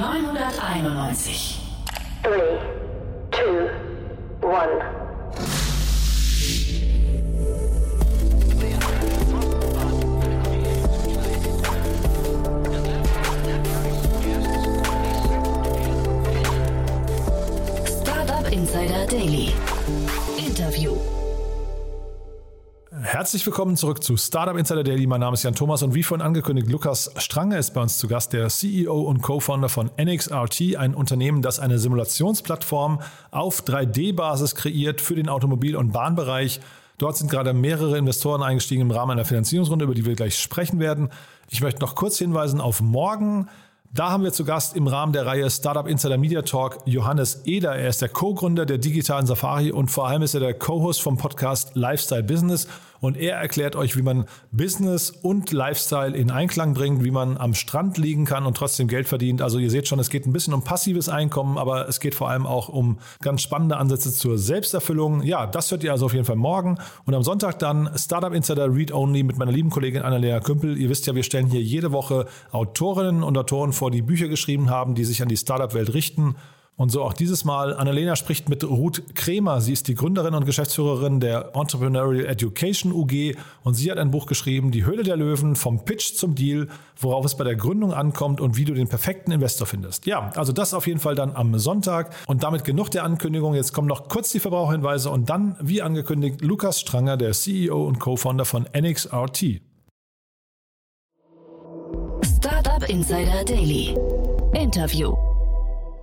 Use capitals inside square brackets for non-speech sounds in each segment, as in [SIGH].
991. 3, 2, 1. Startup Insider Daily. Interview. Herzlich willkommen zurück zu Startup Insider Daily. Mein Name ist Jan Thomas und wie vorhin angekündigt, Lukas Strange ist bei uns zu Gast, der CEO und Co-Founder von NXRT, ein Unternehmen, das eine Simulationsplattform auf 3D-Basis kreiert für den Automobil- und Bahnbereich. Dort sind gerade mehrere Investoren eingestiegen im Rahmen einer Finanzierungsrunde, über die wir gleich sprechen werden. Ich möchte noch kurz hinweisen auf morgen. Da haben wir zu Gast im Rahmen der Reihe Startup Insider Media Talk Johannes Eder. Er ist der Co-Gründer der digitalen Safari und vor allem ist er der Co-Host vom Podcast Lifestyle Business. Und er erklärt euch, wie man Business und Lifestyle in Einklang bringt, wie man am Strand liegen kann und trotzdem Geld verdient. Also ihr seht schon, es geht ein bisschen um passives Einkommen, aber es geht vor allem auch um ganz spannende Ansätze zur Selbsterfüllung. Ja, das hört ihr also auf jeden Fall morgen. Und am Sonntag dann Startup Insider Read Only mit meiner lieben Kollegin Annalena Kümpel. Ihr wisst ja, wir stellen hier jede Woche Autorinnen und Autoren vor, die Bücher geschrieben haben, die sich an die Startup-Welt richten. Und so auch dieses Mal. Annalena spricht mit Ruth Kremer. Sie ist die Gründerin und Geschäftsführerin der Entrepreneurial Education UG und sie hat ein Buch geschrieben, Die Höhle der Löwen, vom Pitch zum Deal, worauf es bei der Gründung ankommt und wie du den perfekten Investor findest. Ja, also das auf jeden Fall dann am Sonntag und damit genug der Ankündigung. Jetzt kommen noch kurz die Verbraucherhinweise und dann, wie angekündigt, Lukas Stranger, der CEO und Co-Founder von NXRT. Startup Insider Daily. Interview.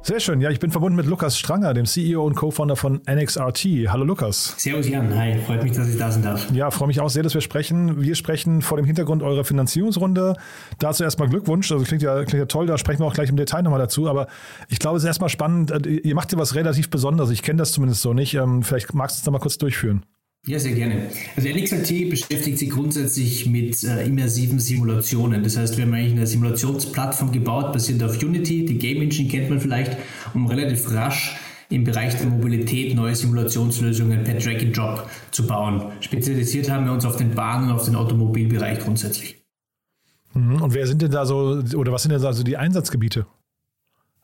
Sehr schön. Ja, ich bin verbunden mit Lukas Stranger, dem CEO und Co-Founder von NXRT. Hallo Lukas. Servus Jan, hi, freut mich, dass ich da sein darf. Ja, freue mich auch sehr, dass wir sprechen. Wir sprechen vor dem Hintergrund eurer Finanzierungsrunde. Dazu erstmal Glückwunsch. Also klingt ja, klingt ja toll, da sprechen wir auch gleich im Detail nochmal dazu. Aber ich glaube, es ist erstmal spannend. Ihr macht ja was relativ Besonderes. Ich kenne das zumindest so nicht. Ähm, vielleicht magst du es nochmal kurz durchführen. Ja, sehr gerne. Also NXRT beschäftigt sich grundsätzlich mit äh, immersiven Simulationen. Das heißt, wir haben eigentlich eine Simulationsplattform gebaut, basierend auf Unity. Die Game Engine kennt man vielleicht, um relativ rasch im Bereich der Mobilität neue Simulationslösungen per Drag and Drop zu bauen. Spezialisiert haben wir uns auf den Bahn- und auf den Automobilbereich grundsätzlich. Mhm. Und wer sind denn da so, oder was sind denn da so die Einsatzgebiete?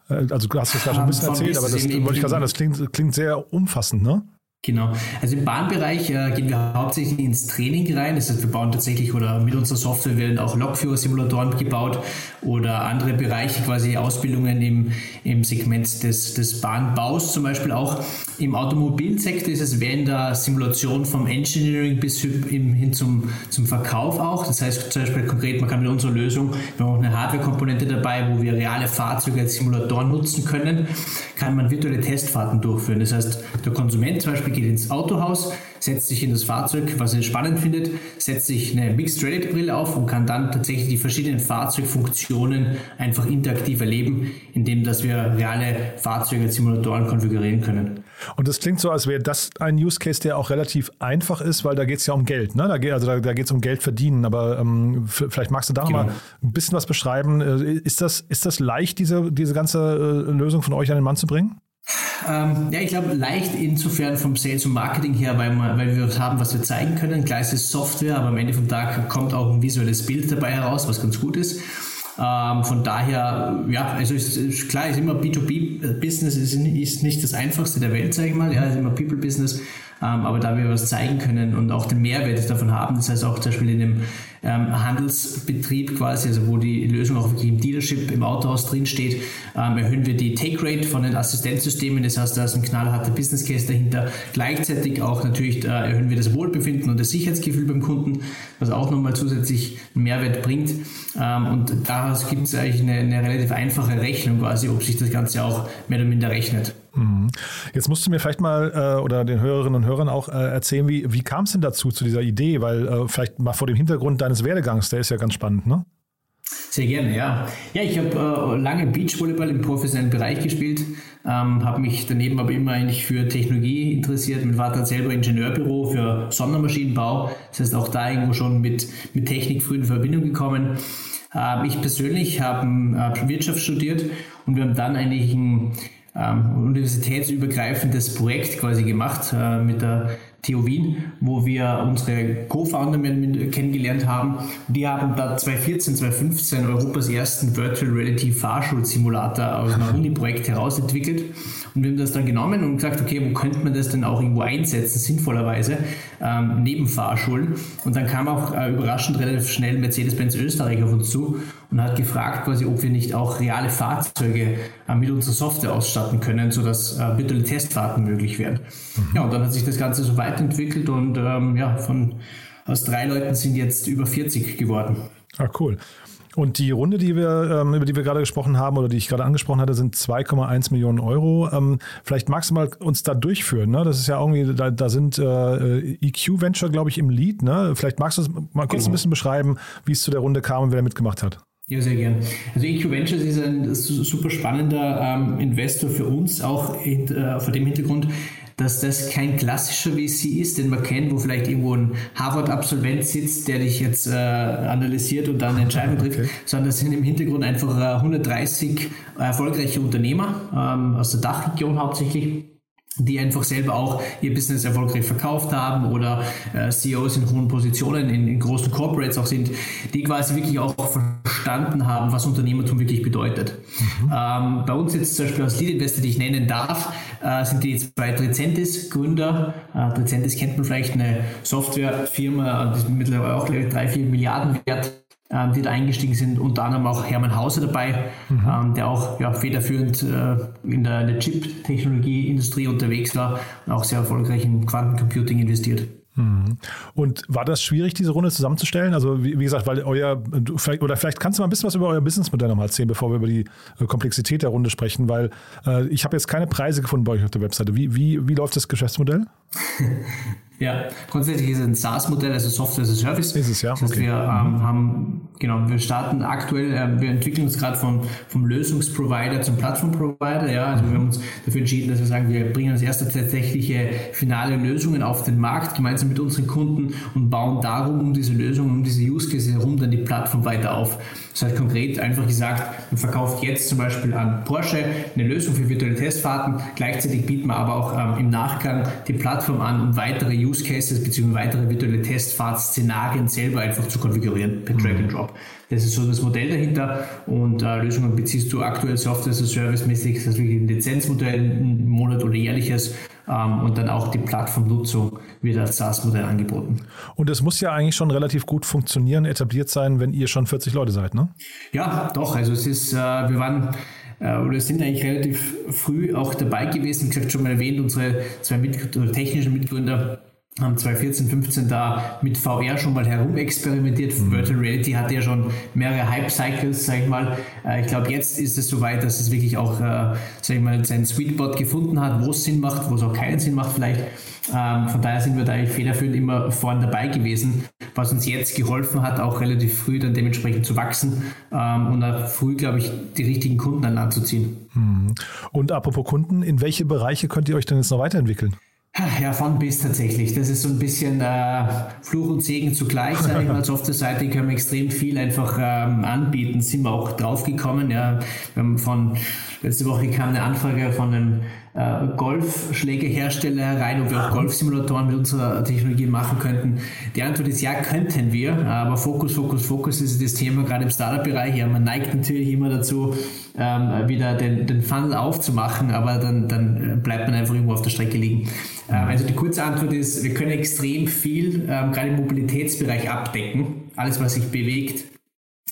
Äh, also du hast es gerade schon ein bisschen erzählt, aber das wollte ich gerade sagen, das klingt, klingt sehr umfassend, ne? Genau. Also im Bahnbereich äh, gehen wir hauptsächlich ins Training rein. Das heißt, wir bauen tatsächlich oder mit unserer Software werden auch Lokführer-Simulatoren gebaut oder andere Bereiche, quasi Ausbildungen im, im Segment des, des Bahnbaus zum Beispiel auch. Im Automobilsektor ist es während der Simulation vom Engineering bis hin zum, zum Verkauf auch. Das heißt zum Beispiel konkret, man kann mit unserer Lösung, wir haben auch eine Hardware-Komponente dabei, wo wir reale Fahrzeuge als Simulatoren nutzen können, kann man virtuelle Testfahrten durchführen. Das heißt, der Konsument zum Beispiel geht ins Autohaus, setzt sich in das Fahrzeug, was er spannend findet, setzt sich eine Mixed Reality Brille auf und kann dann tatsächlich die verschiedenen Fahrzeugfunktionen einfach interaktiv erleben, indem dass wir reale Fahrzeuge Simulatoren konfigurieren können. Und das klingt so, als wäre das ein Use Case, der auch relativ einfach ist, weil da geht es ja um Geld. Ne? Da geht, also da, da geht es um Geld verdienen. Aber ähm, vielleicht magst du da genau. mal ein bisschen was beschreiben. Äh, ist das, ist das leicht, diese, diese ganze äh, Lösung von euch an den Mann zu bringen? Ähm, ja, ich glaube, leicht insofern vom Sales und Marketing her, weil, wir, weil wir haben, was wir zeigen können. Klar ist es Software, aber am Ende vom Tag kommt auch ein visuelles Bild dabei heraus, was ganz gut ist. Ähm, von daher, ja, also ist, ist klar, ist immer B2B-Business, ist, ist nicht das einfachste der Welt, sage ich mal, ja, ist immer People-Business. Ähm, aber da wir was zeigen können und auch den Mehrwert davon haben, das heißt auch zum Beispiel in dem ähm, Handelsbetrieb quasi, also wo die Lösung auch wirklich im Dealership, im Autohaus drin steht, ähm, erhöhen wir die Take Rate von den Assistenzsystemen. Das heißt, da ist ein knallharter Business Case dahinter. Gleichzeitig auch natürlich äh, erhöhen wir das Wohlbefinden und das Sicherheitsgefühl beim Kunden, was auch nochmal zusätzlich einen Mehrwert bringt. Und daraus gibt es eigentlich eine, eine relativ einfache Rechnung quasi, ob sich das Ganze auch mehr oder minder rechnet. Mhm. Jetzt musst du mir vielleicht mal äh, oder den Hörerinnen und Hörern auch äh, erzählen, wie, wie kam es denn dazu, zu dieser Idee? Weil äh, vielleicht mal vor dem Hintergrund deines Werdegangs, der ist ja ganz spannend, ne? Sehr gerne, ja. Ja, ich habe äh, lange Beachvolleyball im professionellen Bereich gespielt, ähm, habe mich daneben aber immer eigentlich für Technologie interessiert. Mein Vater hat selber Ingenieurbüro für Sondermaschinenbau, das heißt auch da irgendwo schon mit, mit Technik früh in Verbindung gekommen. Ähm, ich persönlich habe äh, Wirtschaft studiert und wir haben dann eigentlich ein ähm, universitätsübergreifendes Projekt quasi gemacht äh, mit der TU Wien, wo wir unsere Co-Founder kennengelernt haben. Die haben da 2014, 2015 Europas ersten Virtual Reality Fahrschulsimulator aus einem Uni-Projekt herausentwickelt. Und wir haben das dann genommen und gesagt, okay, wo könnte man das denn auch irgendwo einsetzen, sinnvollerweise, ähm, neben Fahrschulen. Und dann kam auch äh, überraschend relativ schnell Mercedes-Benz Österreich auf uns zu und hat gefragt, quasi, ob wir nicht auch reale Fahrzeuge äh, mit unserer Software ausstatten können, sodass äh, virtuelle Testfahrten möglich werden. Mhm. Ja, und dann hat sich das Ganze so weiterentwickelt und ähm, ja, von aus drei Leuten sind jetzt über 40 geworden. Ah, cool. Und die Runde, die wir, ähm, über die wir gerade gesprochen haben oder die ich gerade angesprochen hatte, sind 2,1 Millionen Euro. Ähm, vielleicht magst du mal uns da durchführen. Ne? Das ist ja irgendwie, da, da sind äh, EQ Venture, glaube ich, im Lead. Ne? Vielleicht magst du uns mal kurz genau. ein bisschen beschreiben, wie es zu der Runde kam und wer da mitgemacht hat. Ja, sehr gern. Also EQ Ventures ist ein super spannender ähm, Investor für uns, auch in, äh, vor dem Hintergrund, dass das kein klassischer VC ist, den man kennt, wo vielleicht irgendwo ein Harvard-Absolvent sitzt, der dich jetzt äh, analysiert und dann eine Entscheidung trifft, okay. sondern das sind im Hintergrund einfach äh, 130 erfolgreiche Unternehmer ähm, aus der Dachregion hauptsächlich die einfach selber auch ihr Business erfolgreich verkauft haben oder äh, CEOs in hohen Positionen in, in, großen Corporates auch sind, die quasi wirklich auch verstanden haben, was Unternehmertum wirklich bedeutet. Mhm. Ähm, bei uns jetzt zum Beispiel als Lead Investor, die ich nennen darf, äh, sind die zwei Tricentis Gründer. Äh, Tricentis kennt man vielleicht, eine Softwarefirma, die ist mittlerweile auch, glaube ich, drei, vier Milliarden wert ähm, die da eingestiegen sind, unter anderem auch Hermann Hauser dabei, mhm. ähm, der auch ja, federführend äh, in der, der Chip-Technologie-Industrie unterwegs war und auch sehr erfolgreich in Quantencomputing investiert. Mhm. Und war das schwierig, diese Runde zusammenzustellen? Also, wie, wie, gesagt, weil euer, oder vielleicht kannst du mal ein bisschen was über euer Businessmodell nochmal erzählen, bevor wir über die äh, Komplexität der Runde sprechen, weil äh, ich habe jetzt keine Preise gefunden bei euch auf der Webseite. Wie, wie, wie läuft das Geschäftsmodell? [LAUGHS] Ja, grundsätzlich ist es ein SaaS-Modell, also Software as a Service. Ist es, ja. Das heißt, okay. wir ähm, haben, genau, wir starten aktuell, äh, wir entwickeln uns gerade vom, vom Lösungsprovider zum Plattformprovider. Ja, also wir haben uns dafür entschieden, dass wir sagen, wir bringen als erste tatsächliche finale Lösungen auf den Markt, gemeinsam mit unseren Kunden und bauen darum, um diese Lösungen, um diese Use Case herum, dann die Plattform weiter auf. Das heißt konkret einfach gesagt, man verkauft jetzt zum Beispiel an Porsche eine Lösung für virtuelle Testfahrten, gleichzeitig bieten wir aber auch ähm, im Nachgang die Plattform an, um weitere Use Cases bzw. weitere virtuelle Testfahrtszenarien selber einfach zu konfigurieren per Drag and Drop. Das ist so das Modell dahinter und äh, Lösungen beziehst du aktuell Software as a Service mäßig, das ist wirklich ein Lizenzmodell, ein Monat oder jährliches ähm, und dann auch die Plattformnutzung wird als SaaS-Modell angeboten. Und es muss ja eigentlich schon relativ gut funktionieren, etabliert sein, wenn ihr schon 40 Leute seid, ne? Ja, doch. Also es ist, äh, wir waren äh, oder sind eigentlich relativ früh auch dabei gewesen. Wie gesagt, schon mal erwähnt, unsere zwei Mit technischen Mitgründer haben 2014, 15 da mit VR schon mal herumexperimentiert. Mhm. Virtual Reality hatte ja schon mehrere Hype-Cycles, sag ich mal. Äh, ich glaube, jetzt ist es soweit, dass es wirklich auch, äh, sag ich mal, seinen Sweet Spot gefunden hat, wo es Sinn macht, wo es auch keinen Sinn macht vielleicht. Ähm, von daher sind wir da eigentlich federführend immer vorne dabei gewesen, was uns jetzt geholfen hat, auch relativ früh dann dementsprechend zu wachsen ähm, und auch früh, glaube ich, die richtigen Kunden an Land zu ziehen. Mhm. Und apropos Kunden, in welche Bereiche könnt ihr euch denn jetzt noch weiterentwickeln? Ja, von bis tatsächlich. Das ist so ein bisschen äh, Fluch und Segen zugleich, ich mal. Software-Seite können wir extrem viel einfach ähm, anbieten. Sind wir auch draufgekommen. Ja. Wir haben von, letzte Woche kam eine Anfrage von einem äh, Golfschlägerhersteller herein, ob wir auch Golfsimulatoren mit unserer Technologie machen könnten. Die Antwort ist ja, könnten wir, aber Fokus, Fokus, Fokus ist das Thema gerade im Startup-Bereich. Ja, man neigt natürlich immer dazu, ähm, wieder den, den Funnel aufzumachen, aber dann, dann bleibt man einfach irgendwo auf der Strecke liegen. Ähm, also die kurze Antwort ist, wir können extrem viel, ähm, gerade im Mobilitätsbereich abdecken. Alles, was sich bewegt,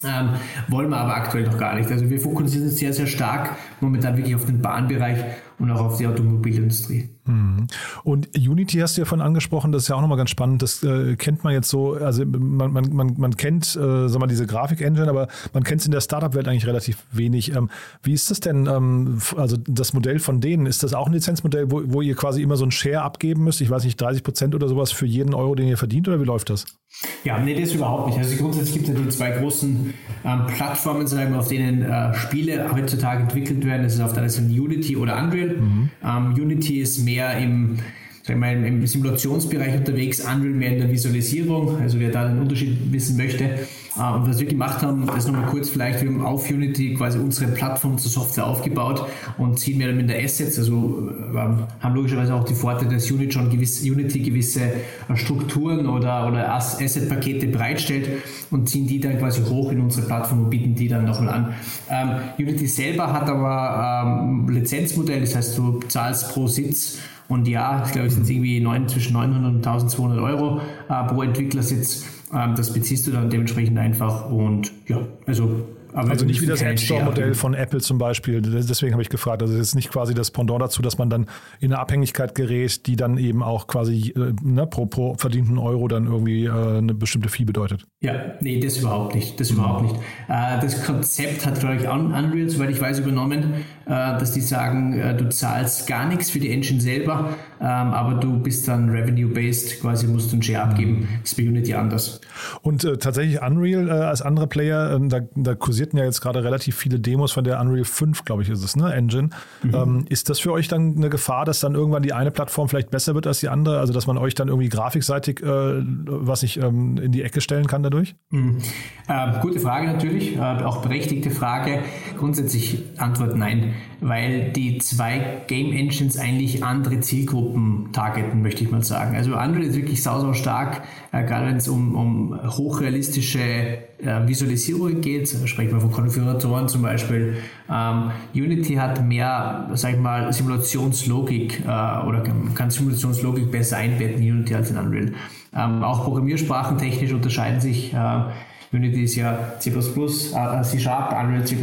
ähm, wollen wir aber aktuell noch gar nicht. Also wir fokussieren uns sehr, sehr stark momentan wirklich auf den Bahnbereich und auch auf die Automobilindustrie. Mhm. Und Unity hast du ja von angesprochen, das ist ja auch nochmal ganz spannend. Das äh, kennt man jetzt so, also man, man, man, man kennt, äh, sag mal, diese Grafik-Engine, aber man kennt es in der Startup-Welt eigentlich relativ wenig. Ähm, wie ist das denn, ähm, also das Modell von denen, ist das auch ein Lizenzmodell, wo, wo ihr quasi immer so ein Share abgeben müsst? Ich weiß nicht, 30 Prozent oder sowas für jeden Euro, den ihr verdient oder wie läuft das? Ja, nee, das überhaupt nicht. Also grundsätzlich gibt es ja die zwei großen ähm, Plattformen, sagen wir, auf denen äh, Spiele heutzutage entwickelt werden. Das ist auf der einen Seite Unity oder Unreal. Mhm. Ähm, Unity ist mehr im, wir, im Simulationsbereich unterwegs, Unreal mehr in der Visualisierung. Also wer da den Unterschied wissen möchte. Äh, und was wir gemacht haben, das nochmal kurz vielleicht, wir haben auf Unity quasi unsere Plattform zur Software aufgebaut und ziehen mehr mit der Assets, also äh, haben logischerweise auch die Vorteile, dass Unity schon gewisse, Unity gewisse äh, Strukturen oder, oder Asset-Pakete bereitstellt und ziehen die dann quasi hoch in unsere Plattform und bieten die dann nochmal an. Ähm, Unity selber hat aber ähm, Lizenzmodell, das heißt, du zahlst pro Sitz und ja, ich glaube, es sind irgendwie 9, zwischen 900 und 1200 Euro äh, pro Entwicklersitz. Ähm, das beziehst du dann dementsprechend einfach und ja, also aber also nicht wie das App Store-Modell von Apple zum Beispiel. Deswegen habe ich gefragt. Also es ist nicht quasi das Pendant dazu, dass man dann in eine Abhängigkeit gerät, die dann eben auch quasi äh, ne, pro, pro verdienten Euro dann irgendwie äh, eine bestimmte Fee bedeutet. Ja, nee, das überhaupt nicht. Das überhaupt nicht. Äh, das Konzept hat, glaube ich, Unreal, soweit ich weiß, übernommen, dass die sagen, äh, du zahlst gar nichts für die Engine selber, ähm, aber du bist dann revenue-based, quasi musst du einen Share abgeben. Das ist bei Unity anders. Und äh, tatsächlich Unreal als andere Player, da, da kursiert kursierten ja jetzt gerade relativ viele Demos von der Unreal 5, glaube ich, ist es, ne? Engine. Mhm. Ähm, ist das für euch dann eine Gefahr, dass dann irgendwann die eine Plattform vielleicht besser wird als die andere? Also, dass man euch dann irgendwie grafikseitig, äh, was ich ähm, in die Ecke stellen kann dadurch? Mhm. Äh, gute Frage natürlich, äh, auch berechtigte Frage. Grundsätzlich Antwort nein, weil die zwei Game Engines eigentlich andere Zielgruppen targeten, möchte ich mal sagen. Also Unreal ist wirklich sau, sau stark, äh, gerade wenn es um, um hochrealistische äh, Visualisierung geht, sprechen wir von Konfiguratoren zum Beispiel. Ähm, Unity hat mehr, sag ich mal, Simulationslogik äh, oder kann Simulationslogik besser einbetten in Unity als in Unreal. Ähm, auch Programmiersprachen technisch unterscheiden sich. Äh, Unity ist ja C++, äh, C Sharp, Unreal C++.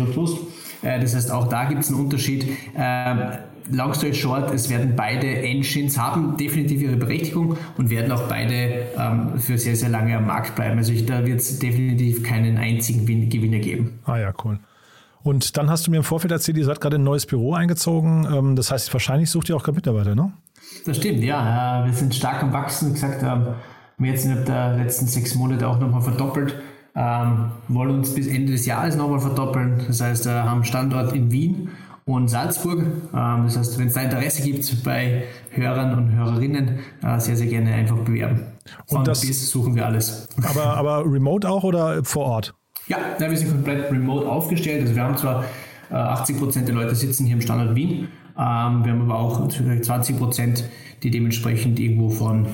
Äh, das heißt, auch da gibt es einen Unterschied. Ähm, long story short, es werden beide Engines haben definitiv ihre Berechtigung und werden auch beide ähm, für sehr, sehr lange am Markt bleiben. Also ich, da wird es definitiv keinen einzigen Gewinner geben. Ah ja, cool. Und dann hast du mir im Vorfeld erzählt, ihr seid gerade in ein neues Büro eingezogen. Ähm, das heißt, wahrscheinlich sucht ihr auch gerade Mitarbeiter, ne? Das stimmt, ja. Äh, wir sind stark am Wachsen. Wie gesagt, ähm, haben wir jetzt innerhalb der letzten sechs Monate auch nochmal verdoppelt. Ähm, wollen uns bis Ende des Jahres nochmal verdoppeln. Das heißt, wir haben Standort in Wien und Salzburg. Ähm, das heißt, wenn es da Interesse gibt bei Hörern und Hörerinnen, äh, sehr, sehr gerne einfach bewerben. Von und das, bis suchen wir alles. Aber, aber remote auch oder vor Ort? Ja, ja, wir sind komplett remote aufgestellt. Also wir haben zwar äh, 80 Prozent der Leute sitzen hier im Standort Wien, ähm, wir haben aber auch 20 Prozent, die dementsprechend irgendwo von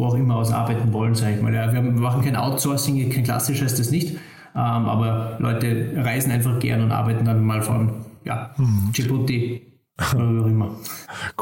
wo auch immer aus arbeiten wollen, sage ich mal. Ja, wir, machen kein Outsourcing, kein klassisches das nicht, ähm, aber Leute reisen einfach gern und arbeiten dann mal von ja, hm. Djibouti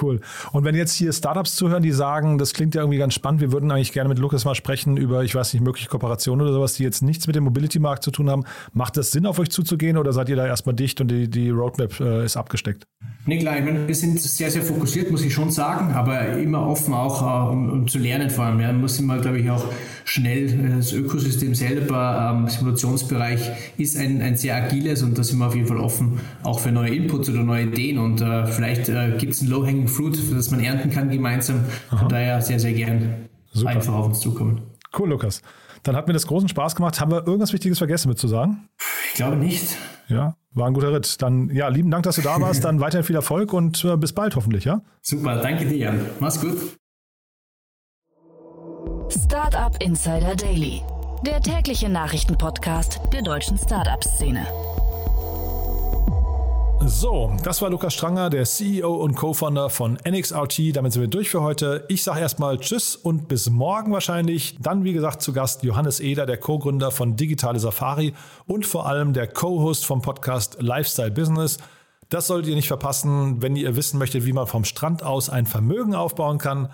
Cool. Und wenn jetzt hier Startups zuhören, die sagen, das klingt ja irgendwie ganz spannend, wir würden eigentlich gerne mit Lukas mal sprechen über, ich weiß nicht, mögliche Kooperationen oder sowas, die jetzt nichts mit dem Mobility-Markt zu tun haben. Macht das Sinn, auf euch zuzugehen oder seid ihr da erstmal dicht und die, die Roadmap äh, ist abgesteckt? Nee, klar, ich meine, wir sind sehr, sehr fokussiert, muss ich schon sagen, aber immer offen auch, uh, um, um, zu lernen vor allem. Ja. Man muss immer, glaube ich, auch schnell, äh, das Ökosystem selber, ähm, Simulationsbereich ist ein, ein sehr agiles und da sind wir auf jeden Fall offen, auch für neue Inputs oder neue Ideen und uh, vielleicht uh, gibt es ein Low-Hanging Fruit, das man ernten kann gemeinsam. Aha. Von daher sehr, sehr gern Super. einfach auf uns zukommen. Cool, Lukas. Dann hat mir das großen Spaß gemacht. Haben wir irgendwas Wichtiges vergessen mit zu sagen? Ich glaube nicht. Ja, war ein guter Ritt. Dann, ja, lieben Dank, dass du da [LAUGHS] warst. Dann weiterhin viel Erfolg und äh, bis bald hoffentlich, ja? Super, danke dir, Jan. Mach's gut. Startup Insider Daily, der tägliche Nachrichtenpodcast der deutschen Startup-Szene. So, das war Lukas Stranger, der CEO und Co-Founder von NXRT. Damit sind wir durch für heute. Ich sage erstmal Tschüss und bis morgen wahrscheinlich. Dann, wie gesagt, zu Gast Johannes Eder, der Co-Gründer von Digitale Safari und vor allem der Co-Host vom Podcast Lifestyle Business. Das solltet ihr nicht verpassen, wenn ihr wissen möchtet, wie man vom Strand aus ein Vermögen aufbauen kann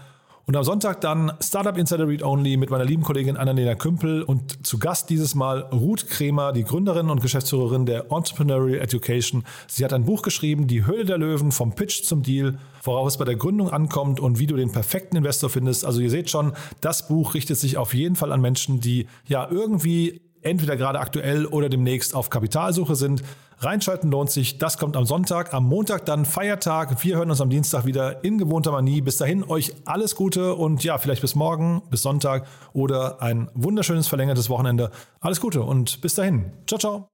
und am Sonntag dann Startup Insider Read Only mit meiner lieben Kollegin Annalena Kümpel und zu Gast dieses Mal Ruth Kremer, die Gründerin und Geschäftsführerin der Entrepreneurial Education. Sie hat ein Buch geschrieben, Die Höhle der Löwen, vom Pitch zum Deal, worauf es bei der Gründung ankommt und wie du den perfekten Investor findest. Also ihr seht schon, das Buch richtet sich auf jeden Fall an Menschen, die ja irgendwie entweder gerade aktuell oder demnächst auf Kapitalsuche sind. Reinschalten lohnt sich. Das kommt am Sonntag. Am Montag dann Feiertag. Wir hören uns am Dienstag wieder in gewohnter Manie. Bis dahin euch alles Gute und ja, vielleicht bis morgen, bis Sonntag oder ein wunderschönes verlängertes Wochenende. Alles Gute und bis dahin. Ciao, ciao.